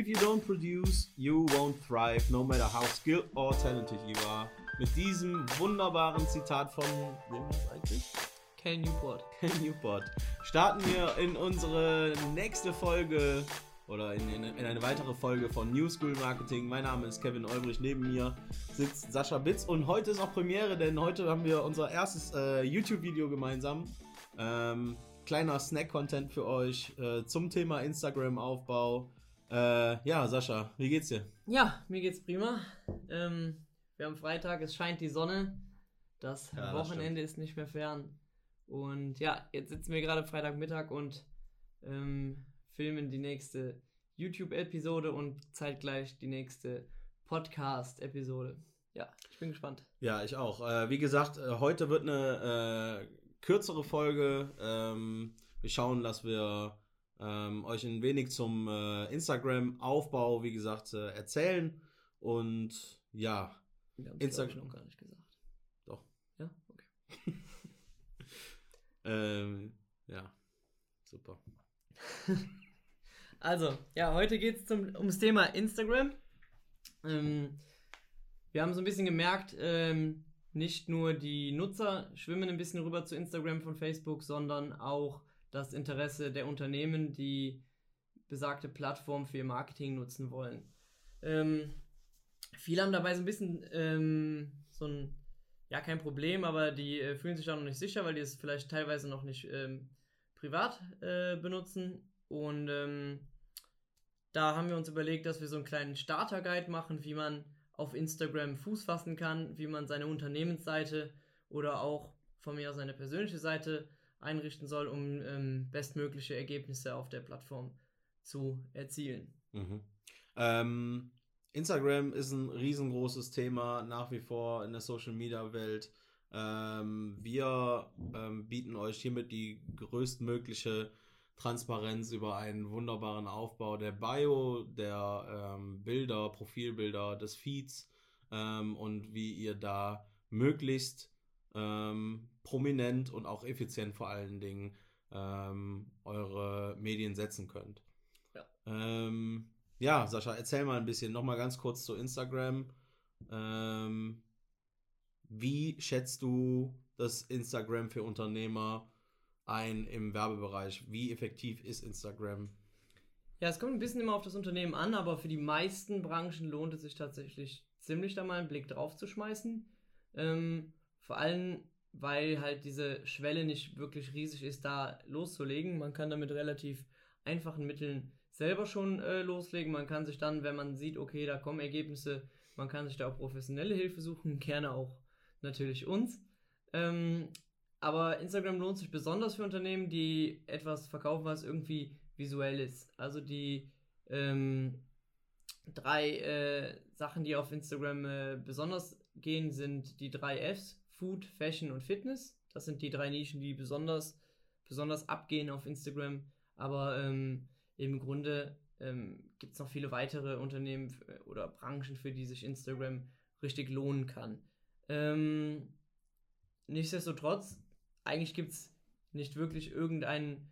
If you don't produce, you won't thrive, no matter how skilled or talented you are. Mit diesem wunderbaren Zitat von, wem ist eigentlich? Cal Newport. Cal Newport. Starten wir in unsere nächste Folge oder in, in, in, eine weitere Folge von New School Marketing. Mein Name ist Kevin Olbrich, neben mir sitzt Sascha Bitz und heute ist auch Premiere, denn heute haben wir unser erstes äh, YouTube-Video gemeinsam. Ähm, kleiner Snack-Content für euch äh, zum Thema Instagram-Aufbau. Äh, ja, Sascha, wie geht's dir? Ja, mir geht's prima. Ähm, wir haben Freitag, es scheint die Sonne. Das ja, Wochenende das ist nicht mehr fern. Und ja, jetzt sitzen wir gerade Freitagmittag und ähm, filmen die nächste YouTube-Episode und zeitgleich die nächste Podcast-Episode. Ja, ich bin gespannt. Ja, ich auch. Äh, wie gesagt, äh, heute wird eine äh, kürzere Folge. Ähm, wir schauen, dass wir ähm, euch ein wenig zum äh, Instagram-Aufbau, wie gesagt, äh, erzählen. Und ja, Instagram noch gar nicht gesagt. Doch. Ja, okay. ähm, ja, super. also, ja, heute geht es ums Thema Instagram. Ähm, wir haben so ein bisschen gemerkt, ähm, nicht nur die Nutzer schwimmen ein bisschen rüber zu Instagram von Facebook, sondern auch das Interesse der Unternehmen, die besagte Plattform für ihr Marketing nutzen wollen. Ähm, viele haben dabei so ein bisschen ähm, so ein, ja, kein Problem, aber die äh, fühlen sich da noch nicht sicher, weil die es vielleicht teilweise noch nicht ähm, privat äh, benutzen. Und ähm, da haben wir uns überlegt, dass wir so einen kleinen Starter-Guide machen, wie man auf Instagram Fuß fassen kann, wie man seine Unternehmensseite oder auch von mir aus seine persönliche Seite einrichten soll, um ähm, bestmögliche Ergebnisse auf der Plattform zu erzielen. Mhm. Ähm, Instagram ist ein riesengroßes Thema nach wie vor in der Social Media Welt. Ähm, wir ähm, bieten euch hiermit die größtmögliche Transparenz über einen wunderbaren Aufbau der Bio, der ähm, Bilder, Profilbilder, des Feeds ähm, und wie ihr da möglichst ähm, prominent und auch effizient vor allen Dingen ähm, eure Medien setzen könnt. Ja. Ähm, ja, Sascha, erzähl mal ein bisschen, nochmal ganz kurz zu Instagram. Ähm, wie schätzt du das Instagram für Unternehmer ein im Werbebereich? Wie effektiv ist Instagram? Ja, es kommt ein bisschen immer auf das Unternehmen an, aber für die meisten Branchen lohnt es sich tatsächlich ziemlich da mal einen Blick drauf zu schmeißen. Ähm, vor allem, weil halt diese Schwelle nicht wirklich riesig ist, da loszulegen. Man kann damit relativ einfachen Mitteln selber schon äh, loslegen. Man kann sich dann, wenn man sieht, okay, da kommen Ergebnisse, man kann sich da auch professionelle Hilfe suchen, gerne auch natürlich uns. Ähm, aber Instagram lohnt sich besonders für Unternehmen, die etwas verkaufen, was irgendwie visuell ist. Also die ähm, drei äh, Sachen, die auf Instagram äh, besonders gehen, sind die drei Fs. Food, Fashion und Fitness. Das sind die drei Nischen, die besonders, besonders abgehen auf Instagram. Aber ähm, im Grunde ähm, gibt es noch viele weitere Unternehmen oder Branchen, für die sich Instagram richtig lohnen kann. Ähm, nichtsdestotrotz, eigentlich gibt es nicht wirklich irgendeine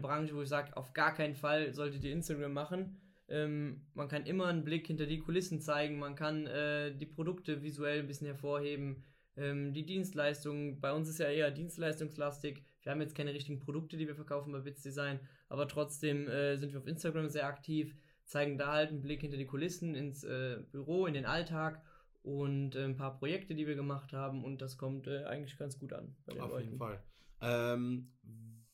Branche, wo ich sage, auf gar keinen Fall solltet ihr Instagram machen. Ähm, man kann immer einen Blick hinter die Kulissen zeigen, man kann äh, die Produkte visuell ein bisschen hervorheben ähm, die Dienstleistungen, bei uns ist ja eher dienstleistungslastig. Wir haben jetzt keine richtigen Produkte, die wir verkaufen bei Bits Design, aber trotzdem äh, sind wir auf Instagram sehr aktiv, zeigen da halt einen Blick hinter die Kulissen ins äh, Büro, in den Alltag und äh, ein paar Projekte, die wir gemacht haben und das kommt äh, eigentlich ganz gut an. auf Leuten. jeden Fall. Ähm,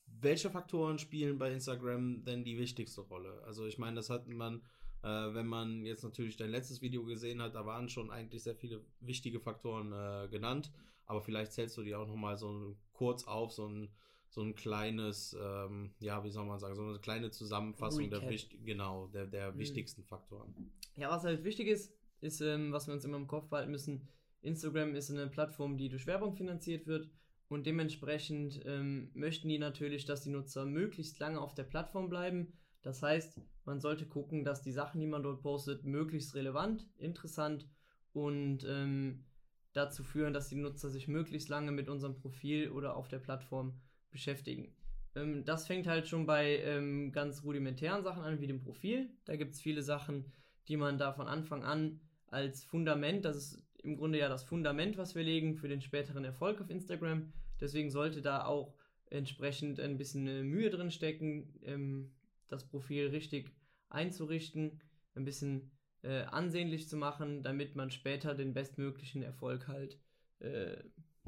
welche Faktoren spielen bei Instagram denn die wichtigste Rolle? Also ich meine, das hat man äh, wenn man jetzt natürlich dein letztes Video gesehen hat, da waren schon eigentlich sehr viele wichtige Faktoren äh, genannt. Aber vielleicht zählst du die auch nochmal so kurz auf, so ein, so ein kleines, ähm, ja, wie soll man sagen, so eine kleine Zusammenfassung Recap. der, genau, der, der mhm. wichtigsten Faktoren. Ja, was halt wichtig ist, ist, ähm, was wir uns immer im Kopf behalten müssen, Instagram ist eine Plattform, die durch Werbung finanziert wird und dementsprechend ähm, möchten die natürlich, dass die Nutzer möglichst lange auf der Plattform bleiben das heißt, man sollte gucken, dass die Sachen, die man dort postet, möglichst relevant, interessant und ähm, dazu führen, dass die Nutzer sich möglichst lange mit unserem Profil oder auf der Plattform beschäftigen. ähm, das fängt halt schon bei ähm, ganz rudimentären Sachen an, wie dem Profil. Da gibt es viele Sachen, die man da von Anfang an als Fundament, das ist im Grunde ja das Fundament, was wir legen für den späteren Erfolg auf Instagram. Deswegen sollte da auch entsprechend ein bisschen äh, Mühe drin stecken, ähm, das Profil richtig einzurichten, ein bisschen äh, ansehnlich zu machen, damit man später den bestmöglichen Erfolg halt äh,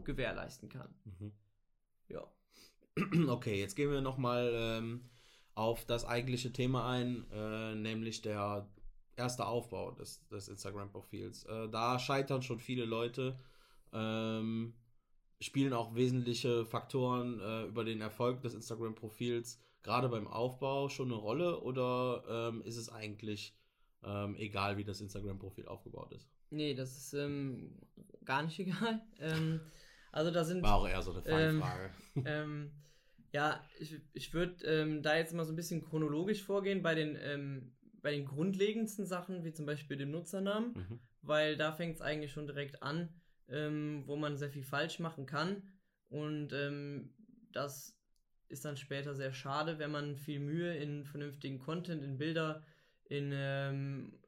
gewährleisten kann. Mhm. Ja. Okay, jetzt gehen wir nochmal ähm, auf das eigentliche Thema ein, äh, nämlich der erste Aufbau des, des Instagram-Profils. Äh, da scheitern schon viele Leute. Ähm, spielen auch wesentliche Faktoren äh, über den Erfolg des Instagram-Profils gerade beim Aufbau schon eine Rolle oder ähm, ist es eigentlich ähm, egal, wie das Instagram-Profil aufgebaut ist? Nee, das ist ähm, gar nicht egal. Ähm, also da sind. War auch eher so eine Fallfrage. Ähm, ähm, ja, ich, ich würde da jetzt mal so ein bisschen chronologisch vorgehen bei den bei den grundlegendsten Sachen, wie zum Beispiel dem Nutzernamen, mhm. weil da fängt es eigentlich schon direkt an, wo man sehr viel falsch machen kann. Und das ist dann später sehr schade, wenn man viel Mühe in vernünftigen Content, in Bilder, in ähm,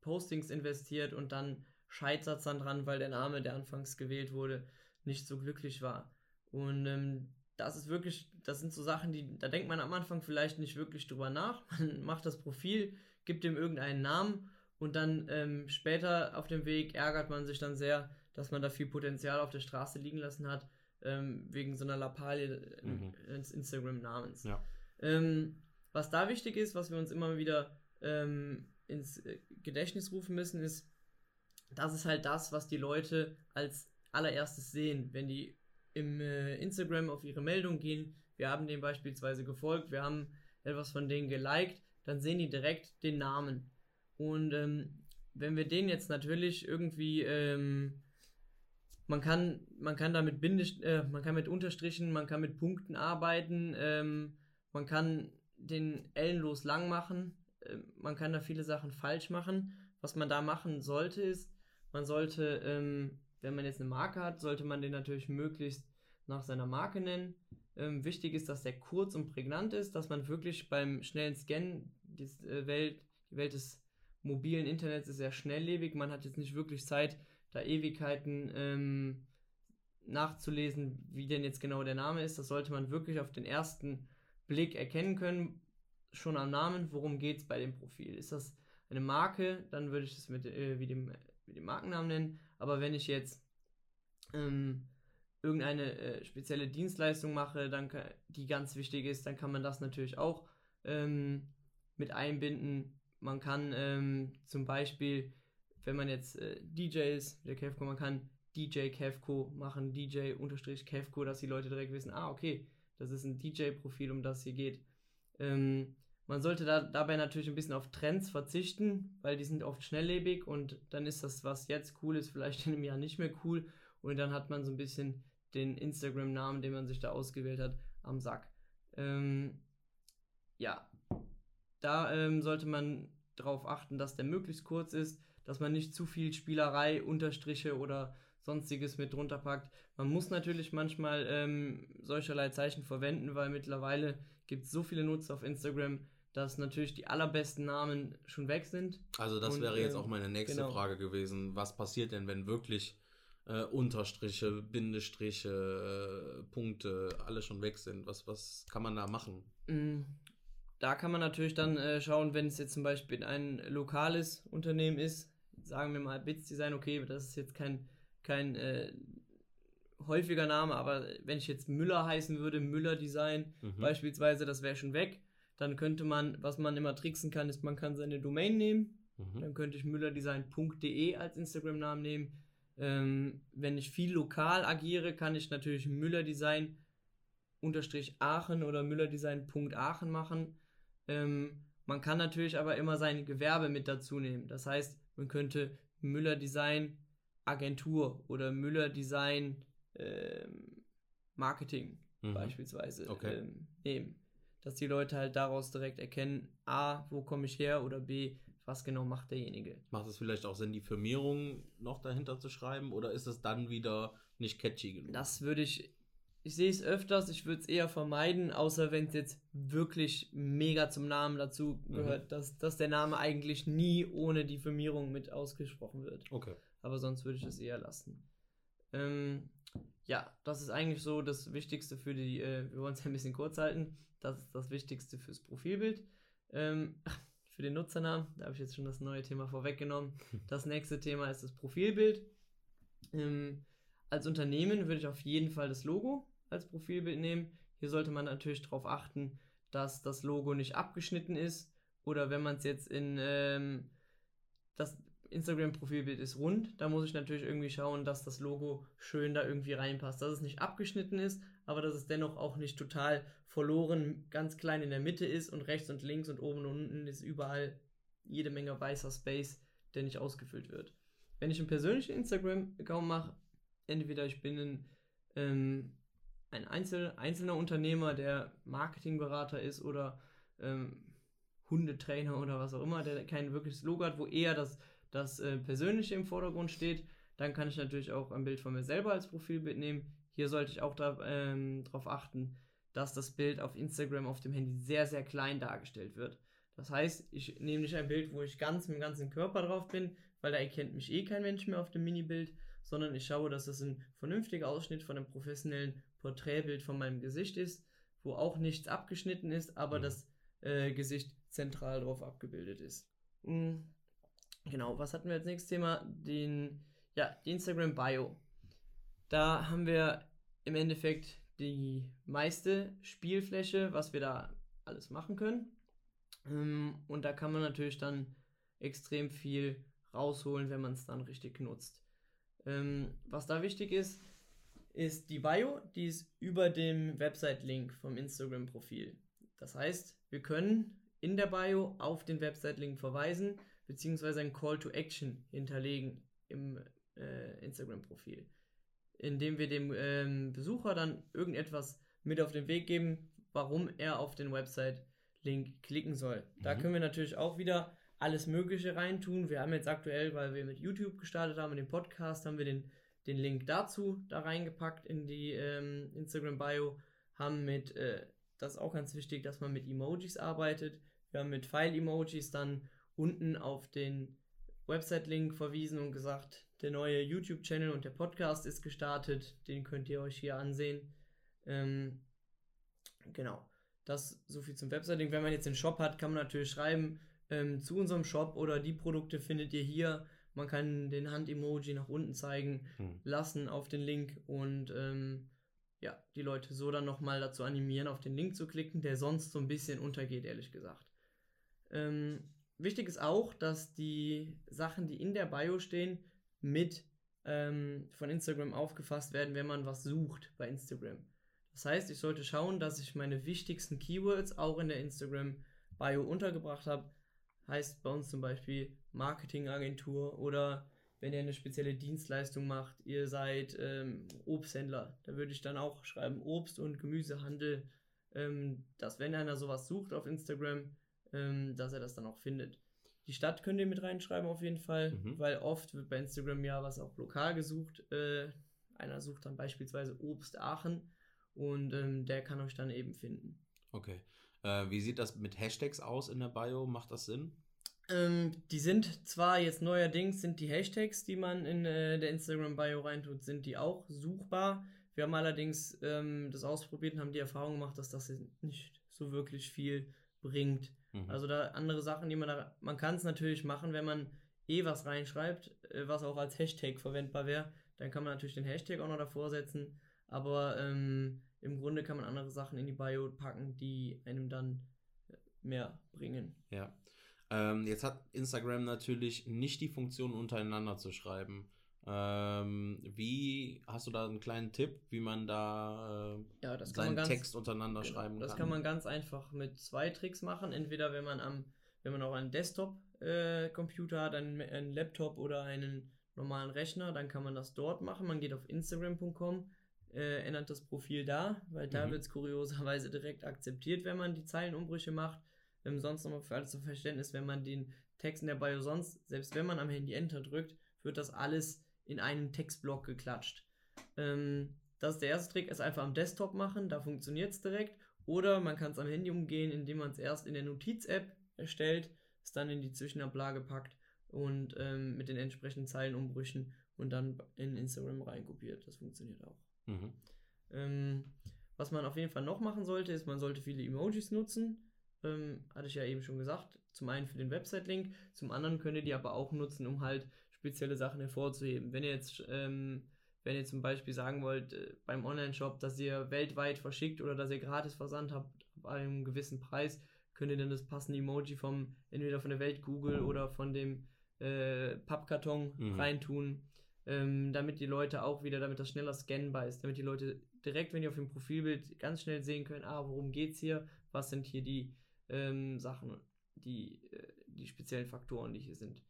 Postings investiert und dann scheitert es dann dran, weil der Name, der anfangs gewählt wurde, nicht so glücklich war. Und ähm, das ist wirklich, das sind so Sachen, die, da denkt man am Anfang vielleicht nicht wirklich drüber nach. Man macht das Profil, gibt ihm irgendeinen Namen und dann ähm, später auf dem Weg ärgert man sich dann sehr, dass man da viel Potenzial auf der Straße liegen lassen hat, ähm, wegen so einer Lappalie mhm. ins Instagram-Namens. Ja. Ähm, was da wichtig ist, was wir uns immer wieder ähm, ins äh, Gedächtnis rufen müssen, ist, das ist halt das, was die Leute als allererstes sehen, wenn die im äh, Instagram auf ihre Meldung gehen. Wir haben denen beispielsweise gefolgt, wir haben etwas von denen geliked, dann sehen die direkt den Namen. Und ähm, wenn wir den jetzt natürlich irgendwie, ähm, man kann, man kann da mit Bindestrich, äh, man kann mit Unterstrichen, man kann mit Punkten arbeiten, ähm, man kann den ellenlos lang machen, äh, man kann da viele Sachen falsch machen. Was man da machen sollte, ist, man sollte ähm, wenn man jetzt eine Marke hat, sollte man den natürlich möglichst nach seiner Marke nennen. Ähm, wichtig ist, dass der kurz und prägnant ist, dass man wirklich beim schnellen Scannen, die äh, Welt, die Welt des mobilen Internets ist sehr schnelllebig, man hat jetzt nicht wirklich Zeit, da Ewigkeiten ähm, nachzulesen, wie denn jetzt genau der Name ist. Das sollte man wirklich auf den ersten Blick erkennen können, schon am Namen, worum geht es bei dem Profil. Ist das eine Marke, dann würde ich das mit äh, wie, dem, wie dem Markennamen nennen. Aber wenn ich jetzt ähm, irgendeine äh, spezielle Dienstleistung mache, dann die ganz wichtig ist, dann kann man das natürlich auch ähm, mit einbinden. Man kann ähm, zum Beispiel, wenn man jetzt äh, DJ ist, der Kevco, man kann DJ Kevco machen, DJ-Kevco, dass die Leute direkt wissen, ah, okay, das ist ein DJ-Profil, um das hier geht. Ähm, man sollte da, dabei natürlich ein bisschen auf Trends verzichten, weil die sind oft schnelllebig und dann ist das, was jetzt cool ist, vielleicht in einem Jahr nicht mehr cool und dann hat man so ein bisschen den Instagram-Namen, den man sich da ausgewählt hat, am Sack. Ähm, ja, da ähm, sollte man darauf achten, dass der möglichst kurz ist, dass man nicht zu viel Spielerei, Unterstriche oder sonstiges mit drunter packt. Man muss natürlich manchmal ähm, solcherlei Zeichen verwenden, weil mittlerweile gibt es so viele Nutzer auf Instagram, dass natürlich die allerbesten Namen schon weg sind. Also das und, wäre jetzt äh, auch meine nächste genau. Frage gewesen. Was passiert denn, wenn wirklich äh, Unterstriche, Bindestriche, äh, Punkte alle schon weg sind? Was, was kann man da machen? Mm, da kann man natürlich dann äh, schauen, wenn es jetzt zum Beispiel ein lokales Unternehmen ist, sagen wir mal Bits Design, okay, das ist jetzt kein, kein äh, häufiger Name, aber wenn ich jetzt Müller heißen würde, Müller Design mhm. beispielsweise, das wäre schon weg. Dann könnte man, was man immer tricksen kann, ist, man kann seine Domain nehmen. Mhm. Dann könnte ich müllerdesign.de als Instagram-Namen nehmen. Ähm, wenn ich viel lokal agiere, kann ich natürlich Müllerdesign unterstrich Aachen oder Müllerdesign.aachen machen. Ähm, man kann natürlich aber immer sein Gewerbe mit dazu nehmen. Das heißt, man könnte Müllerdesign Agentur oder Müllerdesign ähm, Marketing mhm. beispielsweise okay. ähm, nehmen dass die Leute halt daraus direkt erkennen, A, wo komme ich her oder B, was genau macht derjenige. Macht es vielleicht auch Sinn, die Firmierung noch dahinter zu schreiben oder ist es dann wieder nicht catchy genug? Das würde ich, ich sehe es öfters, ich würde es eher vermeiden, außer wenn es jetzt wirklich mega zum Namen dazu gehört, mhm. dass, dass der Name eigentlich nie ohne die Firmierung mit ausgesprochen wird. Okay. Aber sonst würde ich es eher lassen. Ähm, ja, das ist eigentlich so das Wichtigste für die, äh, wir wollen es ein bisschen kurz halten, das ist das Wichtigste fürs Profilbild. Ähm, für den Nutzernamen, da habe ich jetzt schon das neue Thema vorweggenommen. Das nächste Thema ist das Profilbild. Ähm, als Unternehmen würde ich auf jeden Fall das Logo als Profilbild nehmen. Hier sollte man natürlich darauf achten, dass das Logo nicht abgeschnitten ist oder wenn man es jetzt in ähm, das Instagram-Profilbild ist rund, da muss ich natürlich irgendwie schauen, dass das Logo schön da irgendwie reinpasst, dass es nicht abgeschnitten ist, aber dass es dennoch auch nicht total verloren, ganz klein in der Mitte ist und rechts und links und oben und unten ist überall jede Menge weißer Space, der nicht ausgefüllt wird. Wenn ich einen persönlichen Instagram-Account mache, entweder ich bin ein ähm, ein Einzel einzelner Unternehmer, der Marketingberater ist oder ähm, Hundetrainer oder was auch immer, der kein wirkliches Logo hat, wo eher das, das äh, Persönliche im Vordergrund steht, dann kann ich natürlich auch ein Bild von mir selber als Profilbild nehmen. Hier sollte ich auch darauf ähm, achten, dass das Bild auf Instagram auf dem Handy sehr, sehr klein dargestellt wird. Das heißt, ich nehme nicht ein Bild, wo ich ganz mit dem ganzen Körper drauf bin, weil da erkennt mich eh kein Mensch mehr auf dem Mini-Bild, sondern ich schaue, dass das ein vernünftiger Ausschnitt von einem professionellen Porträtbild von meinem Gesicht ist, wo auch nichts abgeschnitten ist, aber mhm. das äh, Gesicht zentral drauf abgebildet ist. Mhm. Genau, was hatten wir als nächstes Thema? Den, ja, die Instagram Bio. Da haben wir im Endeffekt die meiste Spielfläche, was wir da alles machen können. Ähm, und da kann man natürlich dann extrem viel rausholen, wenn man es dann richtig nutzt. Ähm, was da wichtig ist, ist die Bio, die ist über dem Website-Link vom Instagram-Profil. Das heißt, wir können in der Bio auf den Website-Link verweisen, beziehungsweise ein Call to Action hinterlegen im äh, Instagram-Profil, indem wir dem ähm, Besucher dann irgendetwas mit auf den Weg geben, warum er auf den Website-Link klicken soll. Mhm. Da können wir natürlich auch wieder alles Mögliche reintun. Wir haben jetzt aktuell, weil wir mit YouTube gestartet haben, mit dem Podcast, haben wir den den Link dazu da reingepackt in die ähm, Instagram-Bio, haben mit, äh, das ist auch ganz wichtig, dass man mit Emojis arbeitet. Wir haben mit File-Emojis dann unten auf den Website-Link verwiesen und gesagt, der neue YouTube-Channel und der Podcast ist gestartet, den könnt ihr euch hier ansehen. Ähm, genau, das so viel zum Website-Link. Wenn man jetzt einen Shop hat, kann man natürlich schreiben, ähm, zu unserem Shop oder die Produkte findet ihr hier man kann den Hand-Emoji nach unten zeigen hm. lassen auf den Link und ähm, ja, die Leute so dann nochmal dazu animieren, auf den Link zu klicken, der sonst so ein bisschen untergeht, ehrlich gesagt. Ähm, wichtig ist auch, dass die Sachen, die in der Bio stehen, mit ähm, von Instagram aufgefasst werden, wenn man was sucht bei Instagram. Das heißt, ich sollte schauen, dass ich meine wichtigsten Keywords auch in der Instagram Bio untergebracht habe. Heißt bei uns zum Beispiel Marketingagentur oder wenn ihr eine spezielle Dienstleistung macht, ihr seid ähm, Obsthändler, da würde ich dann auch schreiben Obst- und Gemüsehandel, ähm, dass wenn einer sowas sucht auf Instagram, ähm, dass er das dann auch findet. Die Stadt könnt ihr mit reinschreiben auf jeden Fall, mhm. weil oft wird bei Instagram ja was auch lokal gesucht. Äh, einer sucht dann beispielsweise Obst Aachen und ähm, der kann euch dann eben finden. Okay. Äh, wie sieht das mit Hashtags aus in der Bio? Macht das Sinn? Ähm, die sind zwar jetzt neuerdings, sind die Hashtags, die man in äh, der Instagram-Bio reintut, sind die auch suchbar. Wir haben allerdings ähm, das ausprobiert und haben die Erfahrung gemacht, dass das nicht so wirklich viel bringt. Mhm. Also da andere Sachen, die man da, man kann es natürlich machen, wenn man eh was reinschreibt, äh, was auch als Hashtag verwendbar wäre, dann kann man natürlich den Hashtag auch noch davor setzen, aber ähm, im Grunde kann man andere Sachen in die Bio packen, die einem dann mehr bringen. Ja. Ähm, jetzt hat Instagram natürlich nicht die Funktion, untereinander zu schreiben. Ähm, wie hast du da einen kleinen Tipp, wie man da äh, ja, seinen ganz, Text untereinander genau, schreiben das kann? Das kann man ganz einfach mit zwei Tricks machen. Entweder wenn man am, wenn man auch einen Desktop-Computer äh, hat, einen, einen, Laptop oder einen normalen Rechner, dann kann man das dort machen. Man geht auf Instagram.com, äh, ändert das Profil da, weil da mhm. wird es kurioserweise direkt akzeptiert, wenn man die Zeilenumbrüche macht. Ähm, sonst nochmal für alles zum Verständnis, wenn man den Text in der Bio sonst, selbst wenn man am Handy Enter drückt, wird das alles in einen Textblock geklatscht. Ähm, das ist der erste Trick, es einfach am Desktop machen, da funktioniert es direkt. Oder man kann es am Handy umgehen, indem man es erst in der Notiz-App erstellt, es dann in die Zwischenablage packt und ähm, mit den entsprechenden Zeilenumbrüchen und dann in Instagram reinkopiert. Das funktioniert auch. Mhm. Ähm, was man auf jeden Fall noch machen sollte, ist, man sollte viele Emojis nutzen. Ähm, hatte ich ja eben schon gesagt. Zum einen für den Website-Link, zum anderen könnt ihr die aber auch nutzen, um halt spezielle Sachen hervorzuheben. Wenn ihr jetzt, ähm, wenn ihr zum Beispiel sagen wollt, äh, beim Online-Shop, dass ihr weltweit verschickt oder dass ihr gratis Versand habt bei einem gewissen Preis, könnt ihr dann das passende Emoji vom, entweder von der Weltkugel oder von dem äh, Pappkarton mhm. reintun, ähm, damit die Leute auch wieder, damit das schneller scannbar ist, damit die Leute direkt, wenn die auf dem Profilbild ganz schnell sehen können, ah, worum geht's hier, was sind hier die ähm, Sachen, die, äh, die speziellen Faktoren, die hier sind.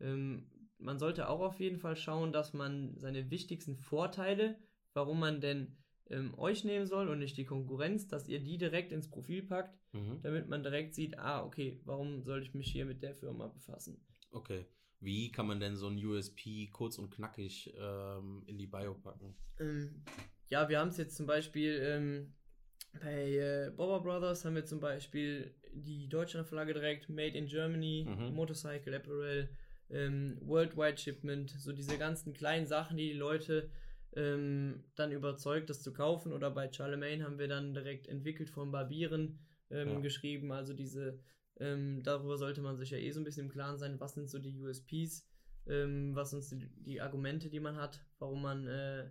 Ähm, man sollte auch auf jeden Fall schauen, dass man seine wichtigsten Vorteile, warum man denn ähm, euch nehmen soll und nicht die Konkurrenz, dass ihr die direkt ins Profil packt, mhm. damit man direkt sieht, ah, okay, warum soll ich mich hier mit der Firma befassen? Okay. Wie kann man denn so ein USP kurz und knackig ähm, in die Bio packen? Ähm, ja, wir haben es jetzt zum Beispiel ähm, bei äh, Bobber Brothers haben wir zum Beispiel die Deutschlandflagge direkt, Made in Germany, mhm. Motorcycle Apparel, ähm, Worldwide Shipment, so diese ganzen kleinen Sachen, die die Leute ähm, dann überzeugt, das zu kaufen. Oder bei Charlemagne haben wir dann direkt entwickelt von Barbieren ähm, ja. geschrieben. Also diese, ähm, darüber sollte man sich ja eh so ein bisschen im Klaren sein, was sind so die USPs, ähm, was sind die, die, Argumente, die man hat, warum man, äh,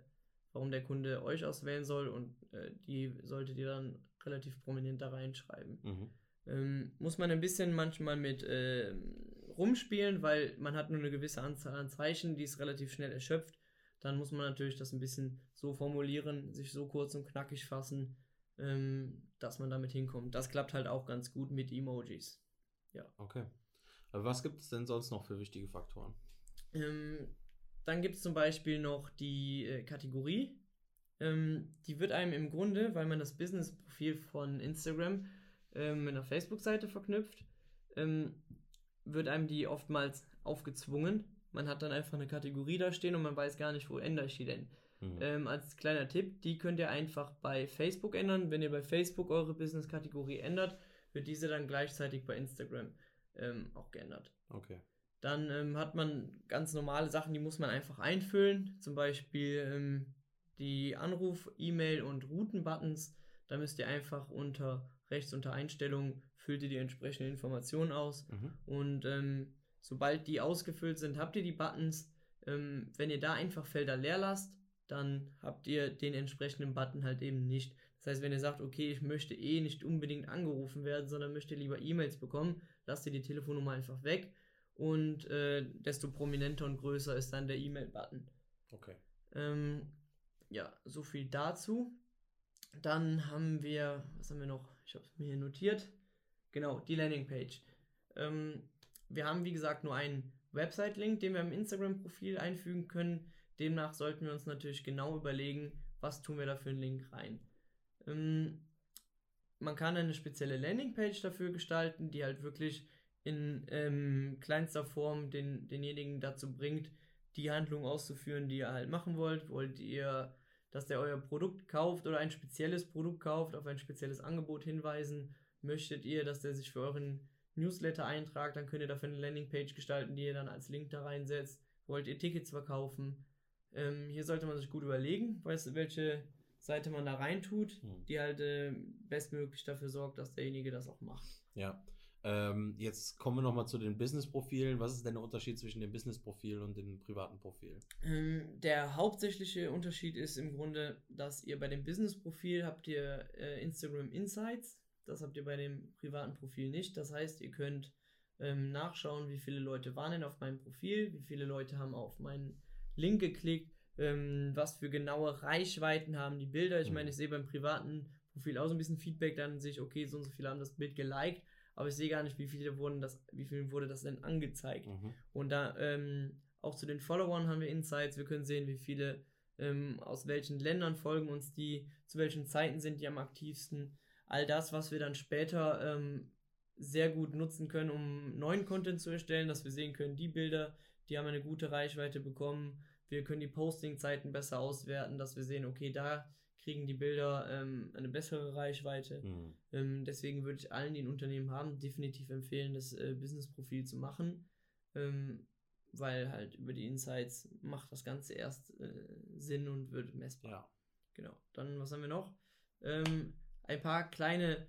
warum der Kunde euch auswählen soll und äh, die solltet ihr dann relativ prominent da reinschreiben. Mhm. Ähm, muss man ein bisschen manchmal mit äh, rumspielen, weil man hat nur eine gewisse Anzahl an Zeichen, die ist relativ schnell erschöpft dann muss man natürlich das ein bisschen so formulieren, sich so kurz und knackig fassen, ähm, dass man damit hinkommt. Das klappt halt auch ganz gut mit Emojis. Ja. Okay. Aber was gibt es denn sonst noch für wichtige Faktoren? Ähm, dann gibt es zum Beispiel noch die äh, Kategorie. Ähm, die wird einem im Grunde, weil man das Business-Profil von Instagram ähm, mit einer Facebook-Seite verknüpft, ähm, wird einem die oftmals aufgezwungen. Man hat dann einfach eine Kategorie da stehen und man weiß gar nicht, wo ändere ich die denn. Mhm. Ähm, als kleiner Tipp, die könnt ihr einfach bei Facebook ändern. Wenn ihr bei Facebook eure Business-Kategorie ändert, wird diese dann gleichzeitig bei Instagram ähm, auch geändert. Okay. Dann ähm, hat man ganz normale Sachen, die muss man einfach einfüllen. Zum Beispiel ähm, die Anruf-, E-Mail- und Routen-Buttons. Da müsst ihr einfach unter rechts unter Einstellungen füllt ihr die entsprechenden Informationen aus. Mhm. Und ähm, Sobald die ausgefüllt sind, habt ihr die Buttons. Ähm, wenn ihr da einfach Felder leer lasst, dann habt ihr den entsprechenden Button halt eben nicht. Das heißt, wenn ihr sagt, okay, ich möchte eh nicht unbedingt angerufen werden, sondern möchte lieber E-Mails bekommen, lasst ihr die Telefonnummer einfach weg und äh, desto prominenter und größer ist dann der E-Mail-Button. Okay. Ähm, ja, so viel dazu. Dann haben wir, was haben wir noch? Ich habe es mir hier notiert. Genau, die Landingpage. Ähm, wir haben, wie gesagt, nur einen Website-Link, den wir im Instagram-Profil einfügen können. Demnach sollten wir uns natürlich genau überlegen, was tun wir da für einen Link rein. Ähm, man kann eine spezielle Landingpage dafür gestalten, die halt wirklich in ähm, kleinster Form den, denjenigen dazu bringt, die Handlung auszuführen, die ihr halt machen wollt. Wollt ihr, dass der euer Produkt kauft oder ein spezielles Produkt kauft, auf ein spezielles Angebot hinweisen? Möchtet ihr, dass der sich für euren Newsletter eintragt, dann könnt ihr dafür eine Landingpage gestalten, die ihr dann als Link da reinsetzt. Wollt ihr Tickets verkaufen? Ähm, hier sollte man sich gut überlegen, weißt, welche Seite man da reintut, hm. die halt äh, bestmöglich dafür sorgt, dass derjenige das auch macht. Ja. Ähm, jetzt kommen wir nochmal zu den Business-Profilen. Was ist denn der Unterschied zwischen dem Business-Profil und dem privaten Profil? Ähm, der hauptsächliche Unterschied ist im Grunde, dass ihr bei dem Business-Profil habt ihr äh, Instagram Insights. Das habt ihr bei dem privaten Profil nicht. Das heißt, ihr könnt ähm, nachschauen, wie viele Leute waren denn auf meinem Profil, wie viele Leute haben auf meinen Link geklickt, ähm, was für genaue Reichweiten haben die Bilder. Ich meine, ich sehe beim privaten Profil auch so ein bisschen Feedback, dann sehe ich, okay, so und so viele haben das Bild geliked, aber ich sehe gar nicht, wie viele wurden das, wie viel wurde das denn angezeigt. Mhm. Und da ähm, auch zu den Followern haben wir Insights. Wir können sehen, wie viele ähm, aus welchen Ländern folgen uns die, zu welchen Zeiten sind die am aktivsten all das, was wir dann später ähm, sehr gut nutzen können, um neuen Content zu erstellen, dass wir sehen können, die Bilder, die haben eine gute Reichweite bekommen, wir können die Posting-Zeiten besser auswerten, dass wir sehen, okay, da kriegen die Bilder ähm, eine bessere Reichweite. Mhm. Ähm, deswegen würde ich allen, die ein Unternehmen haben, definitiv empfehlen, das äh, Business-Profil zu machen, ähm, weil halt über die Insights macht das Ganze erst äh, Sinn und wird messbar. Ja. Genau. Dann, was haben wir noch? Ähm, ein paar kleine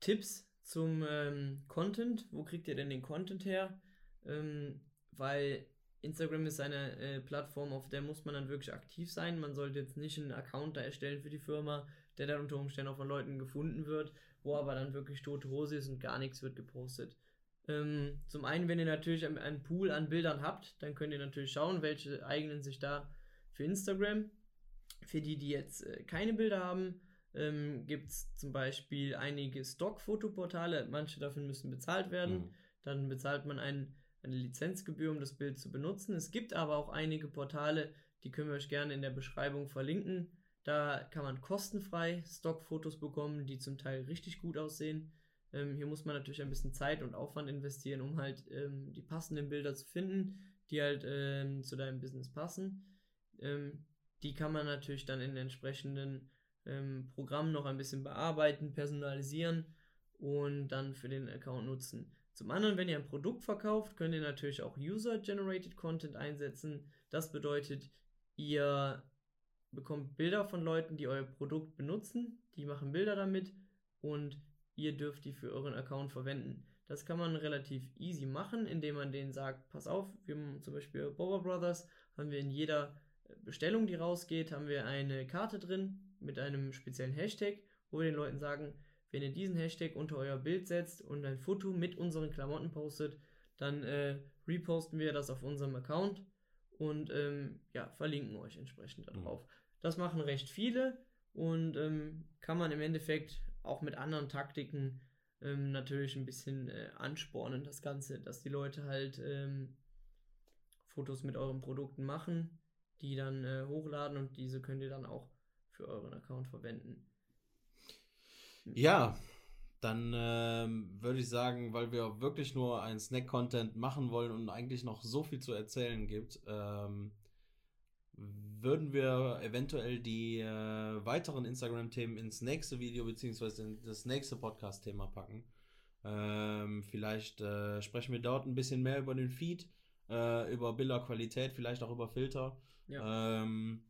Tipps zum ähm, Content. Wo kriegt ihr denn den Content her? Ähm, weil Instagram ist eine äh, Plattform, auf der muss man dann wirklich aktiv sein. Man sollte jetzt nicht einen Account da erstellen für die Firma, der dann unter Umständen auch von Leuten gefunden wird, wo aber dann wirklich tote Hose ist und gar nichts wird gepostet. Ähm, zum einen, wenn ihr natürlich einen, einen Pool an Bildern habt, dann könnt ihr natürlich schauen, welche eignen sich da für Instagram. Für die, die jetzt äh, keine Bilder haben, ähm, gibt es zum Beispiel einige Stock-Fotoportale. Manche davon müssen bezahlt werden. Mhm. Dann bezahlt man ein, eine Lizenzgebühr, um das Bild zu benutzen. Es gibt aber auch einige Portale, die können wir euch gerne in der Beschreibung verlinken. Da kann man kostenfrei Stockfotos bekommen, die zum Teil richtig gut aussehen. Ähm, hier muss man natürlich ein bisschen Zeit und Aufwand investieren, um halt ähm, die passenden Bilder zu finden, die halt ähm, zu deinem Business passen. Ähm, die kann man natürlich dann in entsprechenden ähm, Programmen noch ein bisschen bearbeiten, personalisieren und dann für den Account nutzen. Zum anderen, wenn ihr ein Produkt verkauft, könnt ihr natürlich auch User-Generated Content einsetzen. Das bedeutet, ihr bekommt Bilder von Leuten, die euer Produkt benutzen, die machen Bilder damit und ihr dürft die für euren Account verwenden. Das kann man relativ easy machen, indem man denen sagt, pass auf, wir haben zum Beispiel Boba Brothers, haben wir in jeder Bestellung, die rausgeht, haben wir eine Karte drin mit einem speziellen Hashtag, wo wir den Leuten sagen, wenn ihr diesen Hashtag unter euer Bild setzt und ein Foto mit unseren Klamotten postet, dann äh, reposten wir das auf unserem Account und ähm, ja, verlinken euch entsprechend darauf. Mhm. Das machen recht viele und ähm, kann man im Endeffekt auch mit anderen Taktiken ähm, natürlich ein bisschen äh, anspornen, das Ganze, dass die Leute halt ähm, Fotos mit euren Produkten machen, die dann äh, hochladen und diese könnt ihr dann auch für euren Account verwenden. Ja, dann ähm, würde ich sagen, weil wir wirklich nur ein Snack-Content machen wollen und eigentlich noch so viel zu erzählen gibt, ähm, würden wir eventuell die äh, weiteren Instagram-Themen ins nächste Video beziehungsweise in das nächste Podcast-Thema packen. Ähm, vielleicht äh, sprechen wir dort ein bisschen mehr über den Feed, äh, über Bilderqualität, vielleicht auch über Filter, ja. ähm,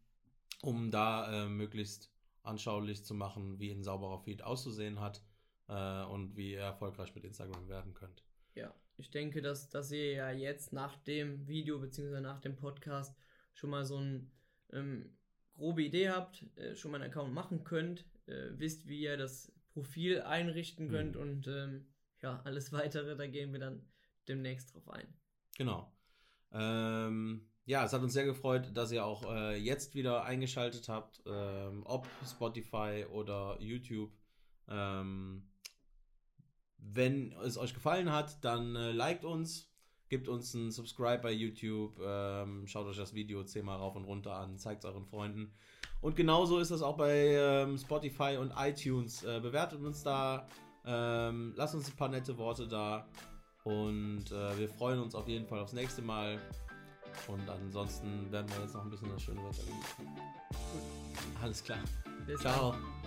um da äh, möglichst anschaulich zu machen, wie ein sauberer Feed auszusehen hat äh, und wie ihr erfolgreich mit Instagram werden könnt. Ja, ich denke, dass, dass ihr ja jetzt nach dem Video bzw. nach dem Podcast schon mal so eine ähm, grobe Idee habt, äh, schon mal einen Account machen könnt, äh, wisst, wie ihr das Profil einrichten könnt mhm. und ähm, ja, alles weitere, da gehen wir dann demnächst drauf ein. Genau. Ähm, ja, es hat uns sehr gefreut, dass ihr auch äh, jetzt wieder eingeschaltet habt, ähm, ob Spotify oder YouTube. Ähm, wenn es euch gefallen hat, dann äh, liked uns, gebt uns einen Subscribe bei YouTube, ähm, schaut euch das Video zehnmal rauf und runter an, zeigt es euren Freunden. Und genauso ist das auch bei ähm, Spotify und iTunes. Äh, bewertet uns da, ähm, lasst uns ein paar nette Worte da. Und äh, wir freuen uns auf jeden Fall aufs nächste Mal. Und ansonsten werden wir jetzt noch ein bisschen das schöne Wetter genießen. Alles klar. Bis Ciao. Dann.